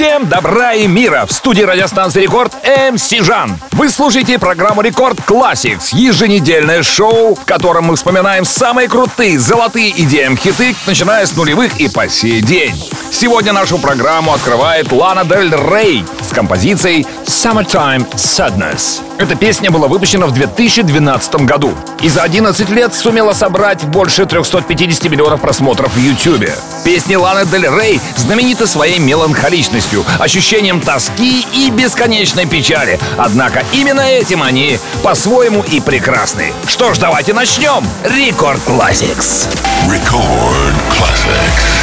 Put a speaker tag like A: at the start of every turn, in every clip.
A: Всем добра и мира! В студии радиостанции Рекорд MC Жан. Вы слушаете программу Рекорд Classics, еженедельное шоу, в котором мы вспоминаем самые крутые золотые EDM хиты, начиная с нулевых и по сей день. Сегодня нашу программу открывает Лана Дель Рей с композицией Summertime Sadness. Эта песня была выпущена в 2012 году и за 11 лет сумела собрать больше 350 миллионов просмотров в YouTube. Песни Ланы Дель Рей знамениты своей меланхоличностью, ощущением тоски и бесконечной печали. Однако именно этим они по-своему и прекрасны. Что ж, давайте начнем. Рекорд Classics.
B: Record Classics.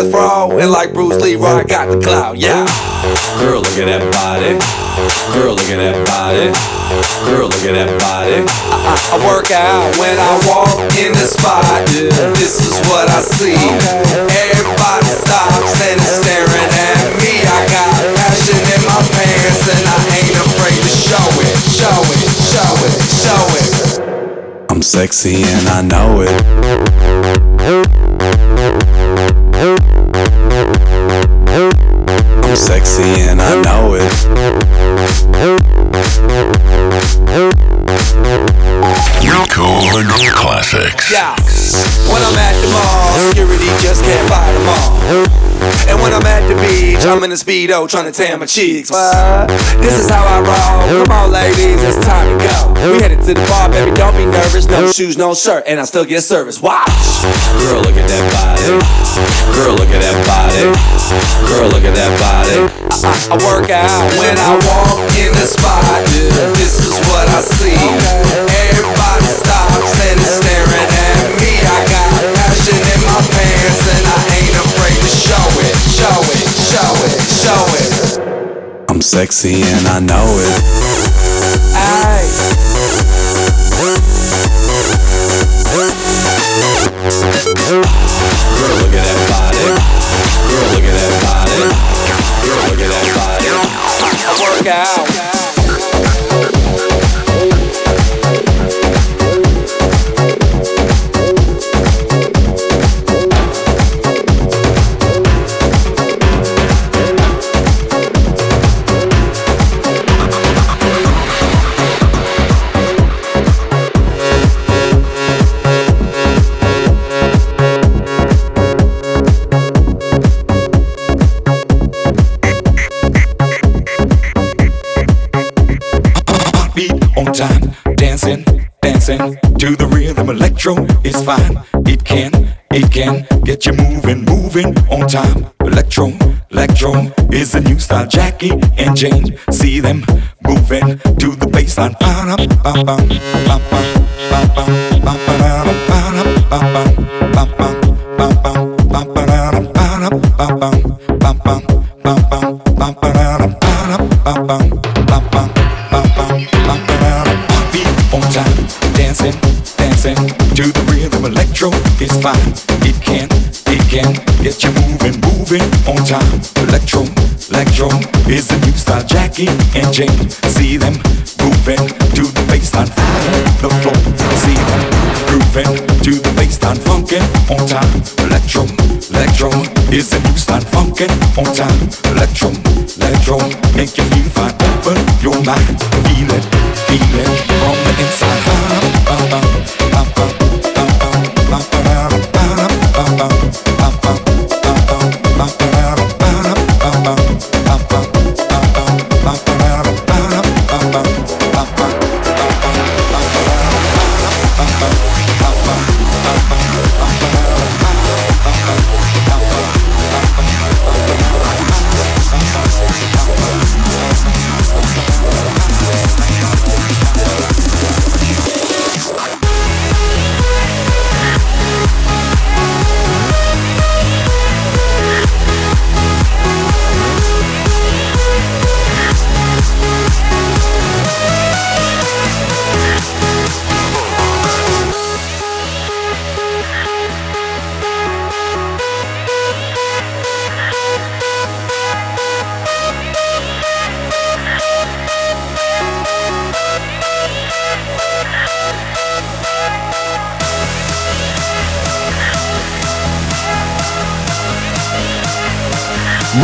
C: fast fraud. And like Bruce Lee, I got the clout, yeah. Girl, look at that body. Girl, look at that body. Girl, look at that body. I, I, I work out when I walk in the spot. Yeah. This is what I see. Everybody stops and is staring at me. I got passion in my pants and I ain't afraid to show it, show it, show it, show it.
D: I'm
E: sexy and I know it. I'm sexy and I know it.
B: Record classics.
C: Yeah. When I'm at the mall, security just can't fight them all. And when I'm at the beach, I'm in a speedo trying to tan my cheeks. What? This is how I roll. Come on, ladies, it's time to go. We headed to the bar, baby. Don't be nervous. No shoes, no shirt, and I still get service. Watch.
E: Girl, look at that body. Girl, look at that body. Girl, look at that body.
C: I, I work out when I walk in the spot. This is what I see. Everybody stops and is staring at me. I got passion in my pants and I
E: I'm sexy and I know it.
C: Ay.
E: Girl, look at that body. Girl, look at that body. Girl, look at that body.
C: I work out.
F: Electro is fine. It can, it can get you moving, moving on time. Electro, electro is a new style. Jackie and Jane, see them moving to the bassline. Ba-dum, ba-bum, ba-bum, ba-bum, ba-ba-dum, moving, on time. Electro, electro is a new style. Jackie and Jane, see them moving to the bassline, fire the floor. See them grooving to the bassline, funkin' on time. Electro, electro is a new style. Funkin' on time. Electro, electro make you feel fine. Open your mind, feel it, feel it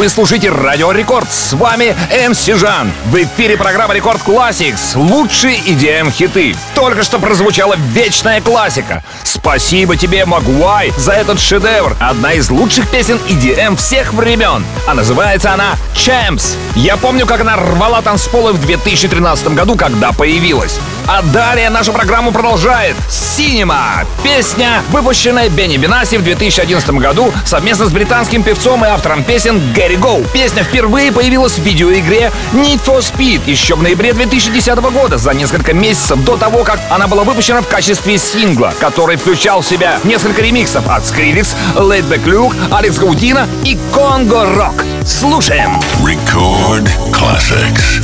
A: Вы слушаете Радио Рекорд. С вами MC Жан. В эфире программа Рекорд Classics. Лучшие EDM хиты. Только что прозвучала вечная классика. Спасибо тебе, Moguai, за этот шедевр. Одна из лучших песен EDM всех времен. А называется она Champs. Я помню, как она рвала танцполы в 2013 году, когда появилась. А далее нашу программу продолжает Cinema. Песня, выпущенная Бенни Бенаси в 2011 году совместно с британским певцом и автором песен Гэри Гоу. Песня впервые появилась в видеоигре Need for Speed еще в ноябре 2010 года, за несколько месяцев до того, как она была выпущена в качестве сингла, который включал в себя несколько ремиксов от Skrillex, Laidback Luke, Алекс Гаудина и Конго Рок. Слушаем!
B: Record classics.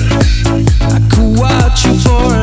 G: could watch you for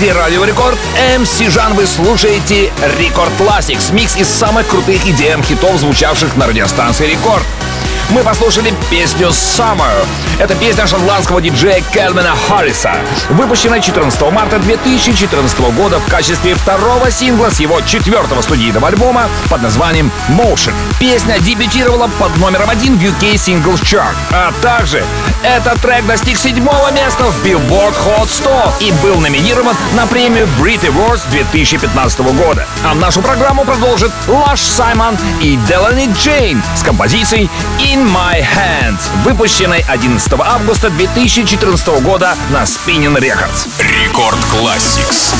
A: студии Радио Рекорд MC Жан вы слушаете Рекорд Classics, микс из самых крутых EDM хитов, звучавших на радиостанции Рекорд мы послушали песню Summer. Это песня шотландского диджея Кельвина Харриса, выпущенная 14 марта 2014 года в качестве второго сингла с его четвертого студийного альбома под названием Motion. Песня дебютировала под номером один в UK Singles Chart, а также этот трек достиг седьмого места в Billboard Hot 100 и был номинирован на премию Brit Awards 2015 года. А нашу программу продолжит Лаш Саймон и Делани Джейн с композицией In My Hands, выпущенной 11 августа 2014 года на Spinning Records.
H: Рекорд Classics.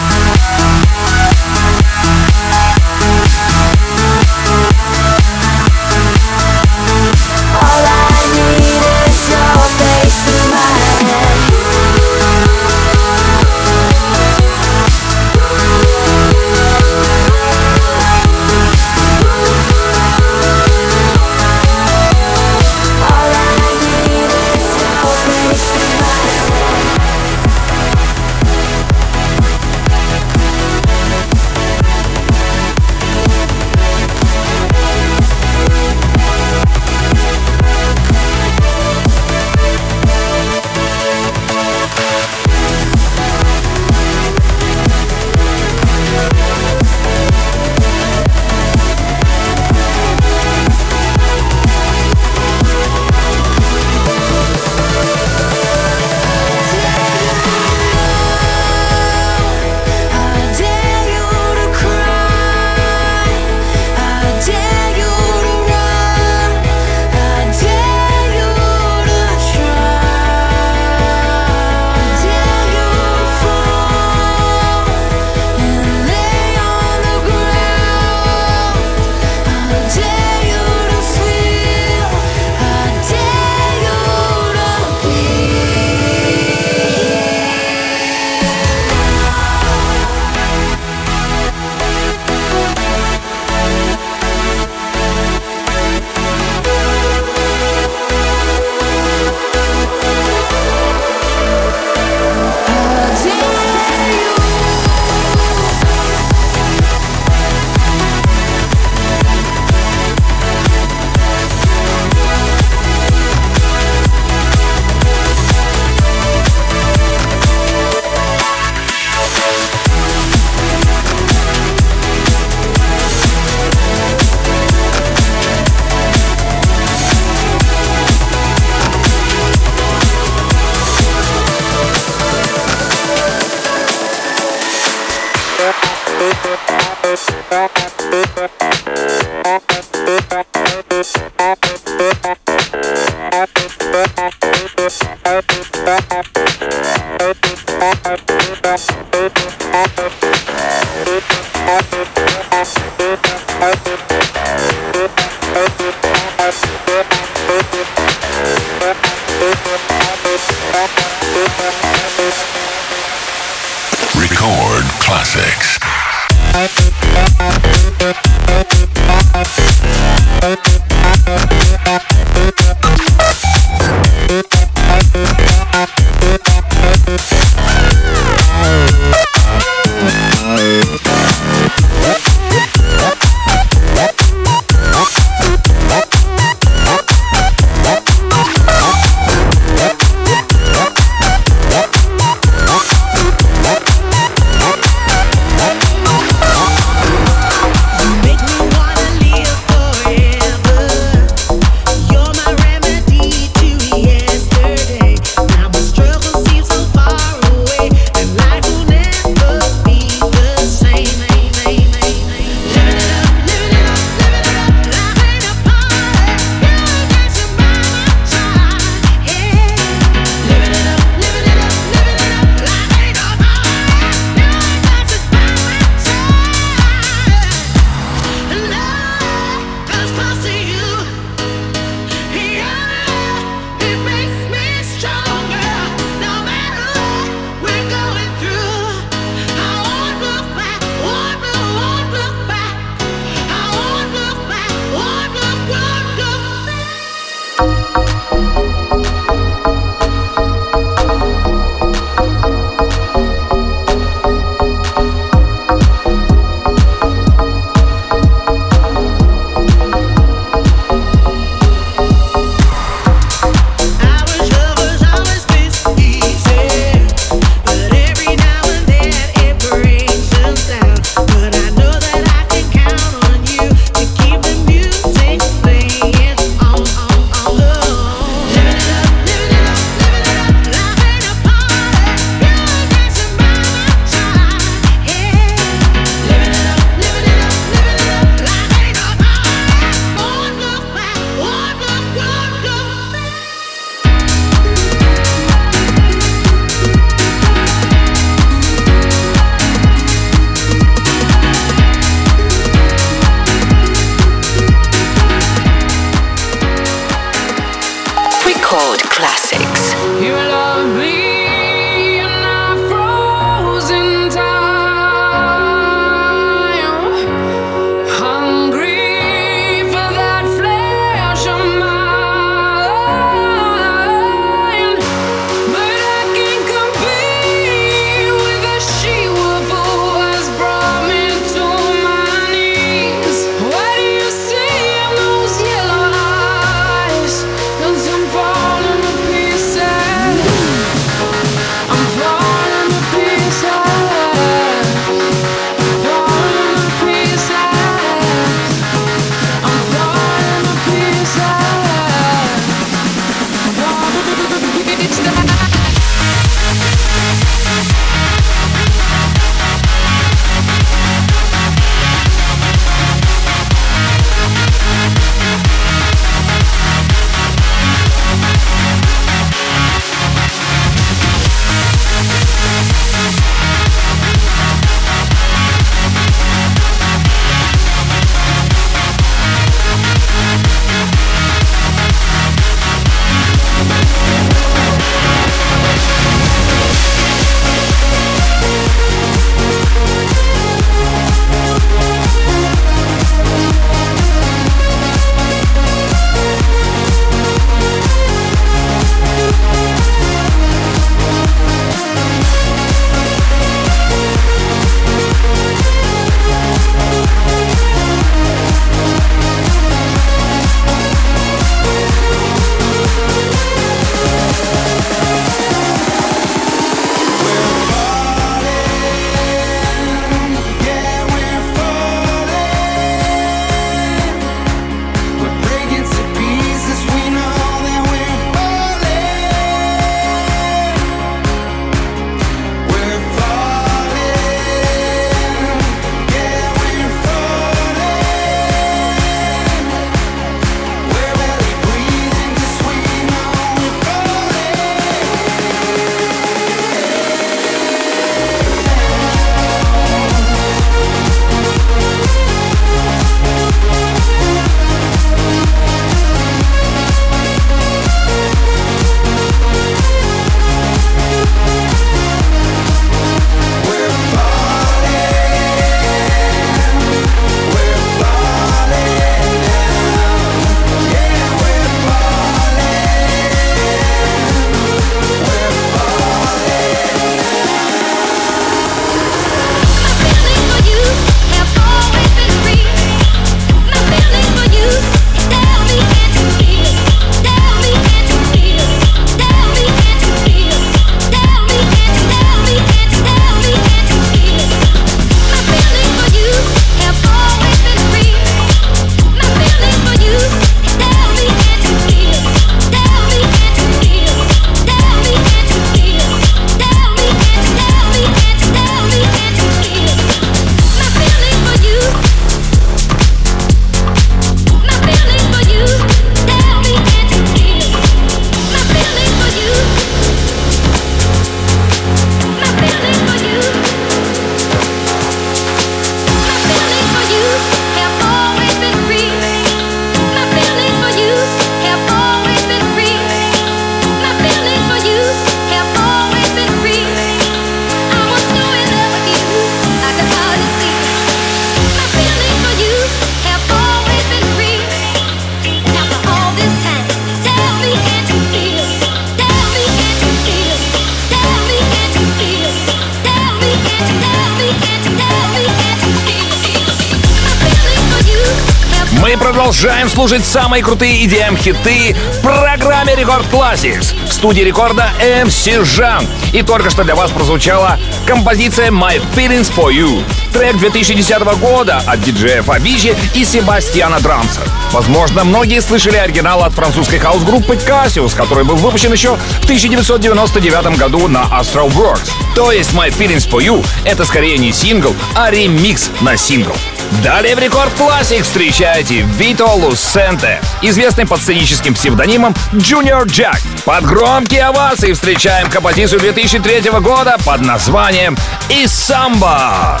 A: Слушайте самые крутые EDM-хиты в программе Рекорд Classics. В студии рекорда MC Жан. И только что для вас прозвучала композиция My Feelings For You. Трек 2010 года от диджеев Авичи и Себастьяна Драмса. Возможно, многие слышали оригинал от французской хаус-группы Cassius, который был выпущен еще в 1999 году на Astralwerks. То есть My Feelings For You — это скорее не сингл, а ремикс на сингл. Далее в Рекорд Классик встречайте Вито Лусенте, известный под сценическим псевдонимом Junior Jack. Под громкие овации встречаем композицию 2003 года под названием «Исамба».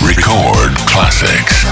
B: Record classics.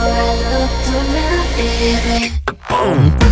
H: I to.
A: Boom.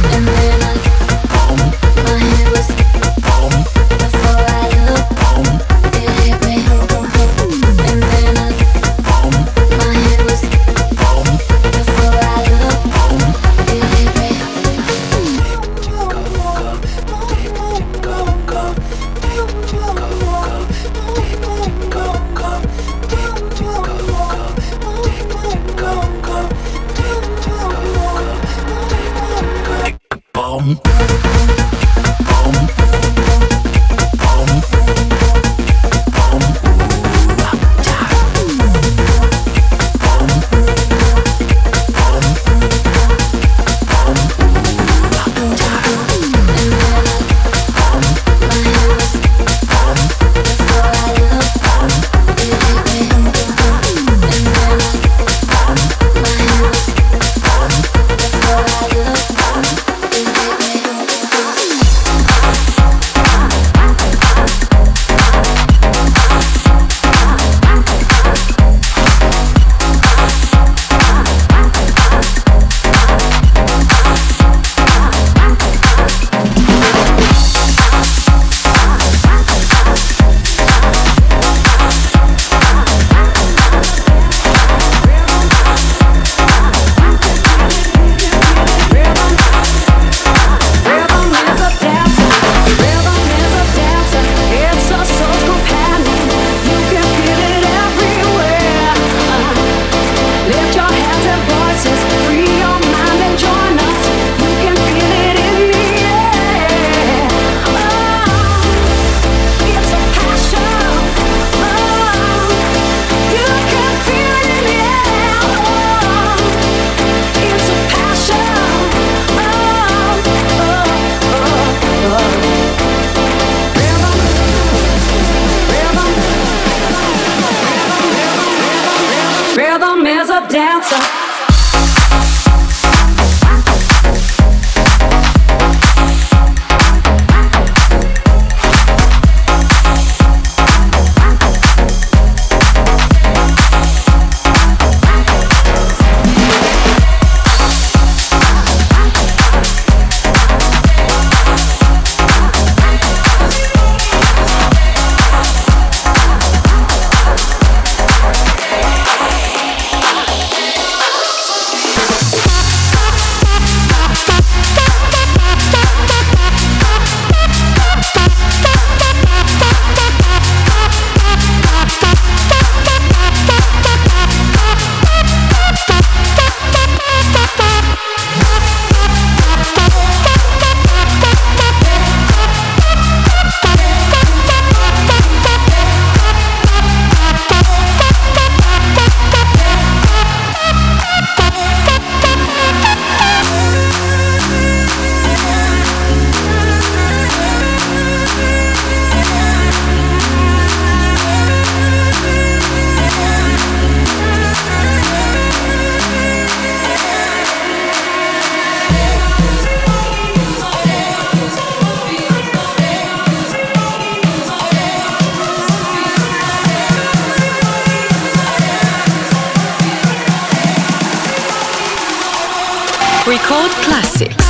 A: Record Classics.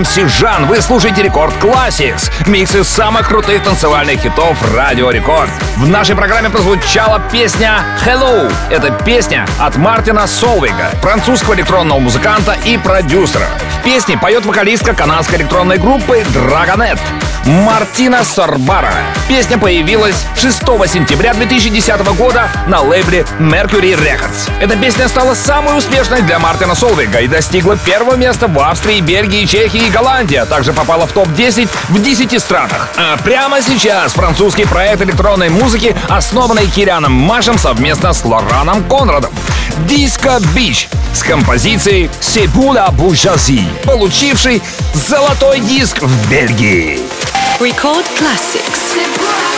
A: MC Жан. Вы слушаете Рекорд Classics. Микс из самых крутых танцевальных хитов Радио Рекорд. В нашей программе прозвучала песня «Hello». Это песня от Мартина Солвига, французского электронного музыканта и продюсера. В песне поет вокалистка канадской электронной группы Dragonette. Мартина Сорбара. Песня появилась 6 сентября 2010 года на лейбле Mercury Records. Эта песня стала самой успешной для Мартина Солвига и достигла первого места в Австрии, Бельгии, Чехии, Голландия также попала в топ-10 в 10 странах. А прямо сейчас французский проект электронной музыки, основанный Кирианом Машем совместно с Лораном Конрадом. Диско Бич с композицией Себуля Бужази, получивший золотой диск в Бельгии.
I: Record Classics.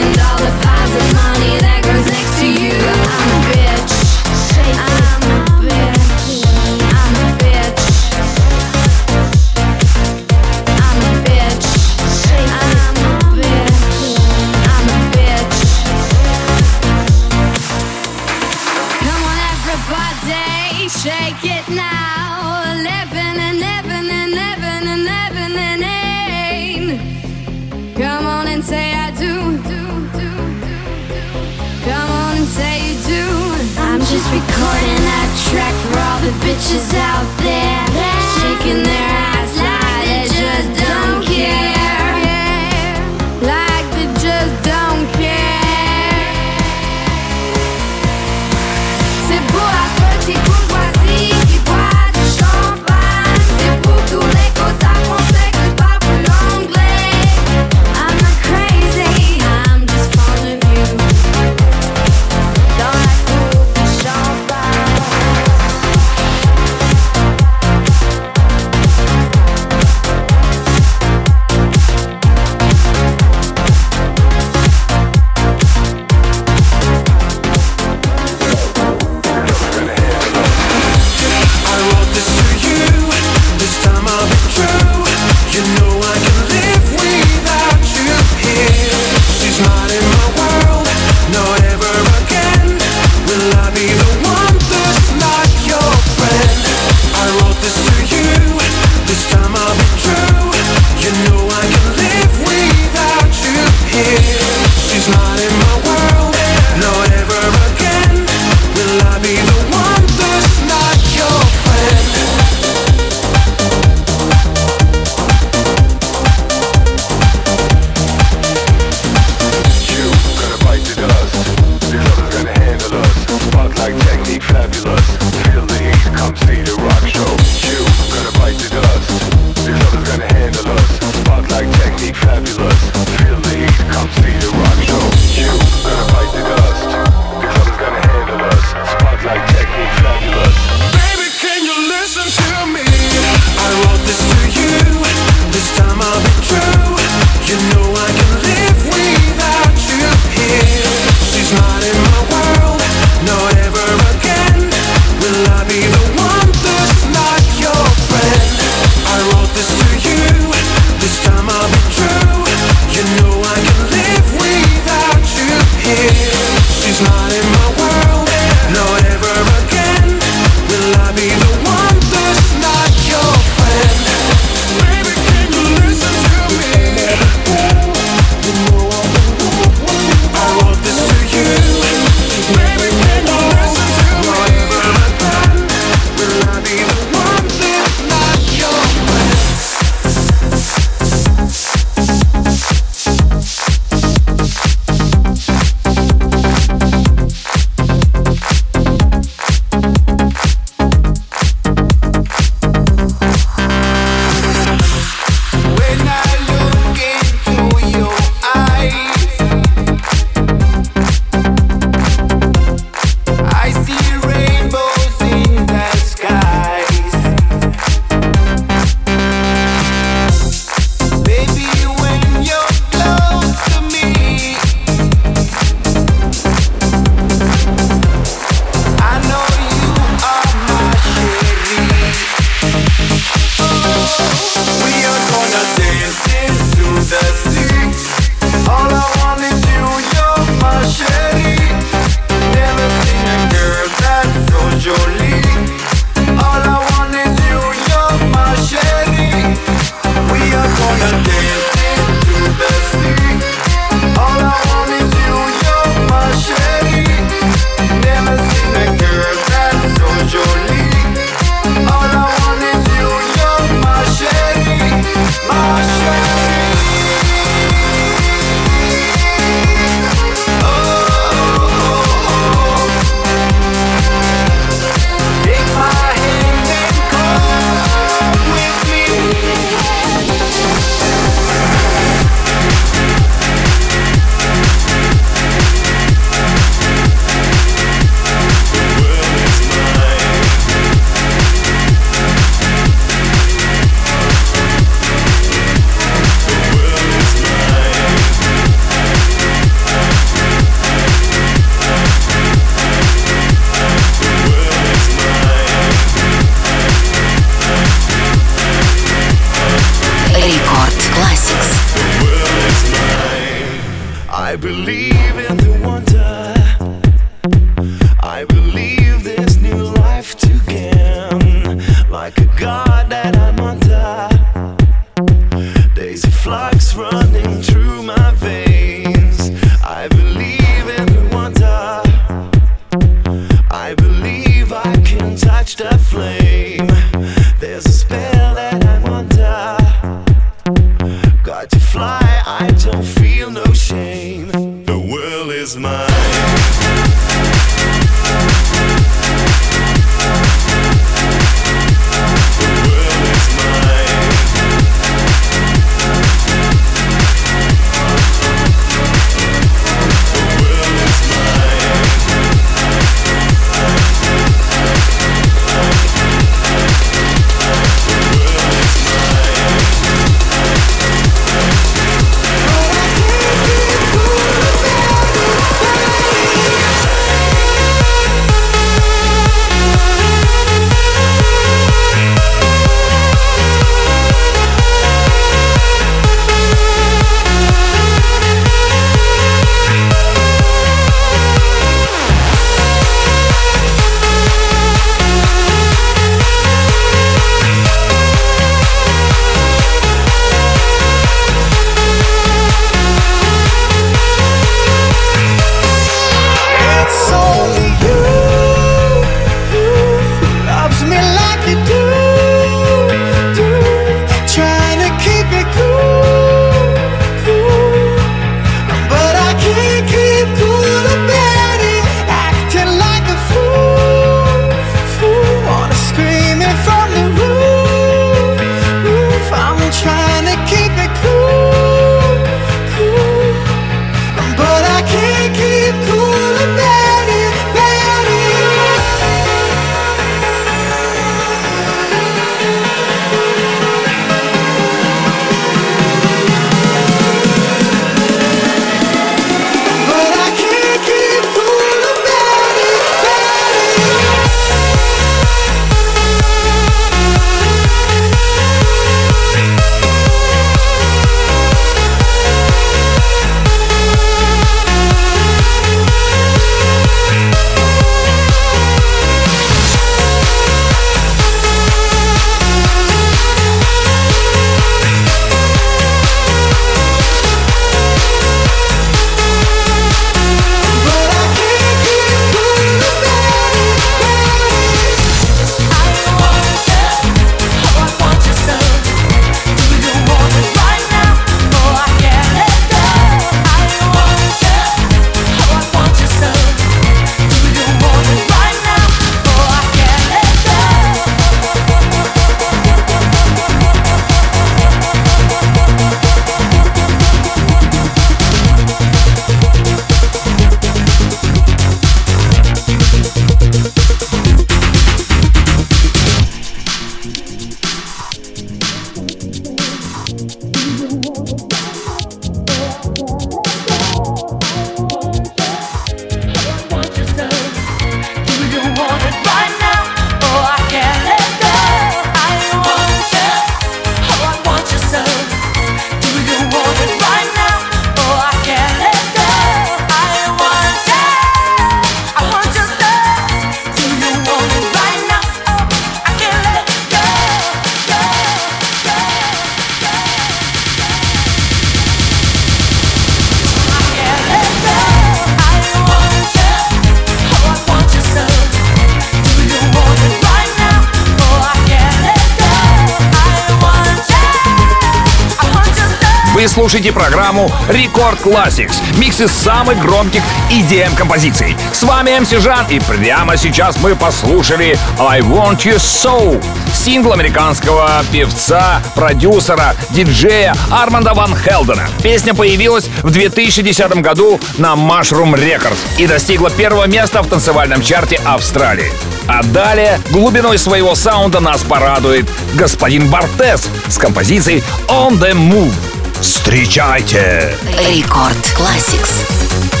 A: слушайте программу Рекорд Classics. Миксы самых громких EDM композиций. С вами МС Жан, и прямо сейчас мы послушали I Want You So. Сингл американского певца, продюсера, диджея Арманда Ван Хелдена. Песня появилась в 2010 году на Mushroom Records и достигла первого места в танцевальном чарте Австралии. А далее глубиной своего саунда нас порадует господин Бартес с композицией On The Move. Встречайте!
J: Рекорд
K: Классикс.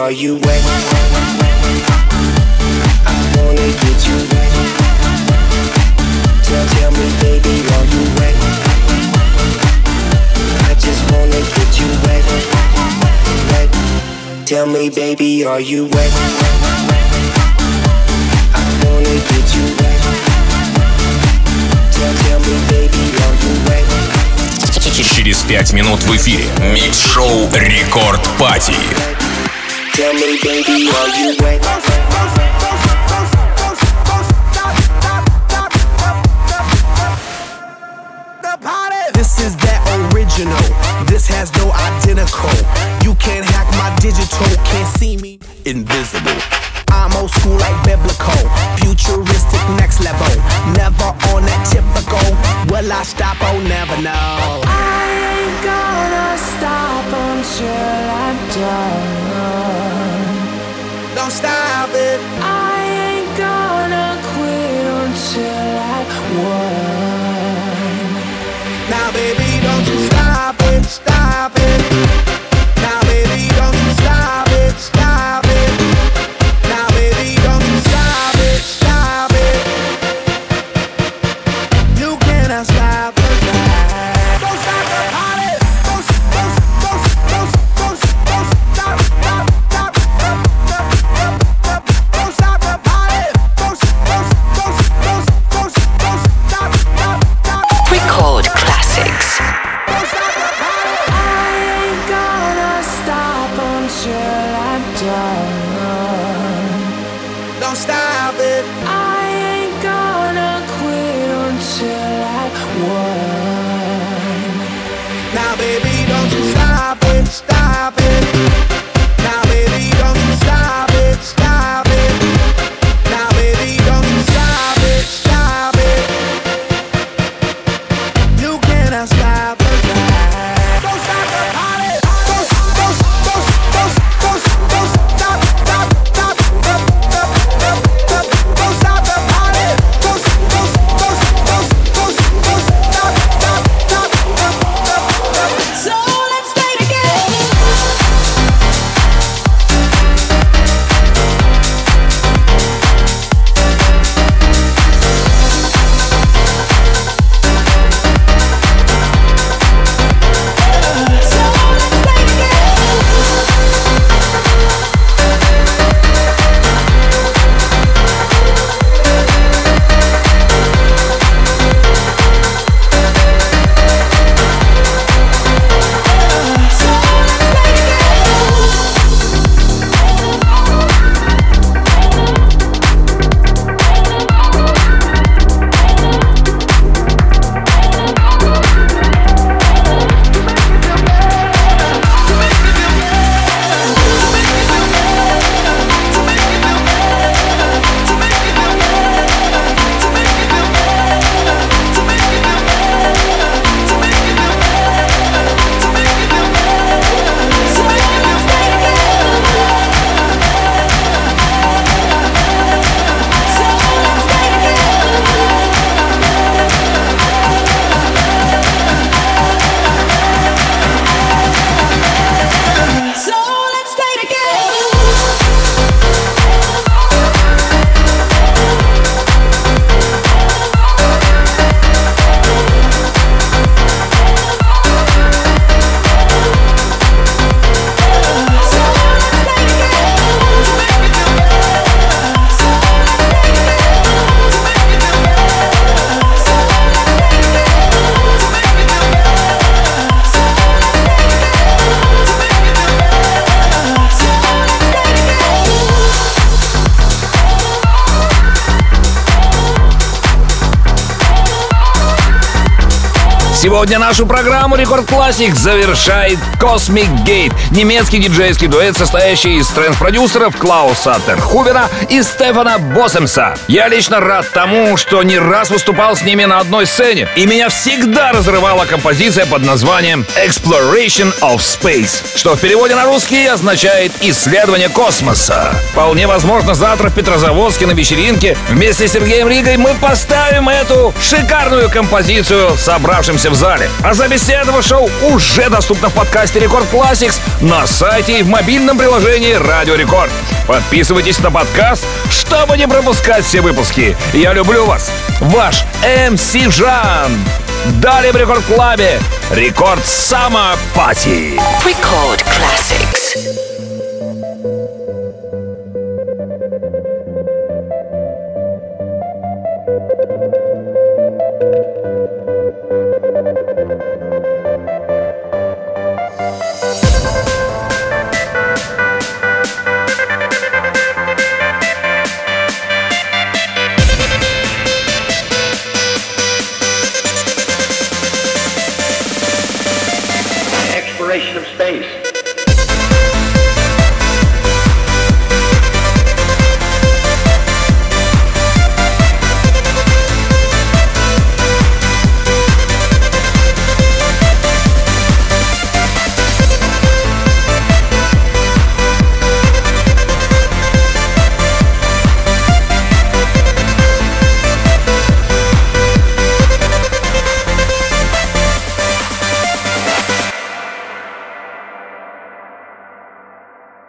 K: are you wet? I wanna get you wet. Tell, tell me, baby, are you wet? I just wanna get you wet. Wet. Tell me, baby, are you wet? I wanna get you wet. Tell, tell me, baby, are you wet?
H: Через 5 минут в эфире Микс-шоу Рекорд Пати.
K: Tell me, baby, are you wet?
L: This is that original. This has no identical. You can't hack my digital. Can't see me. Invisible. I'm old school like biblical. Futuristic next level. Never on that typical. Will I stop? Oh, never know.
A: Сегодня нашу программу Рекорд Classics завершает Cosmic Gate, немецкий диджейский дуэт, состоящий из trance-продюсеров Клауса Терхувера и Стефана Боссемса. Я лично рад тому, что не раз выступал с ними на одной сцене, и меня всегда разрывала композиция под названием Exploration of Space, что в переводе на русский означает «исследование космоса». Вполне возможно, завтра в Петрозаводске на вечеринке вместе с Сергеем Ригой мы поставим эту шикарную композицию собравшимся в зале. А запись этого шоу уже доступна в подкасте Рекорд Classics на сайте и в мобильном приложении Радио Рекорд. Подписывайтесь на подкаст, чтобы не пропускать все выпуски. Я люблю вас. Ваш МС Жан. Далее в Рекорд Клабе Рекорд Сама Пати.
I: Record Classics.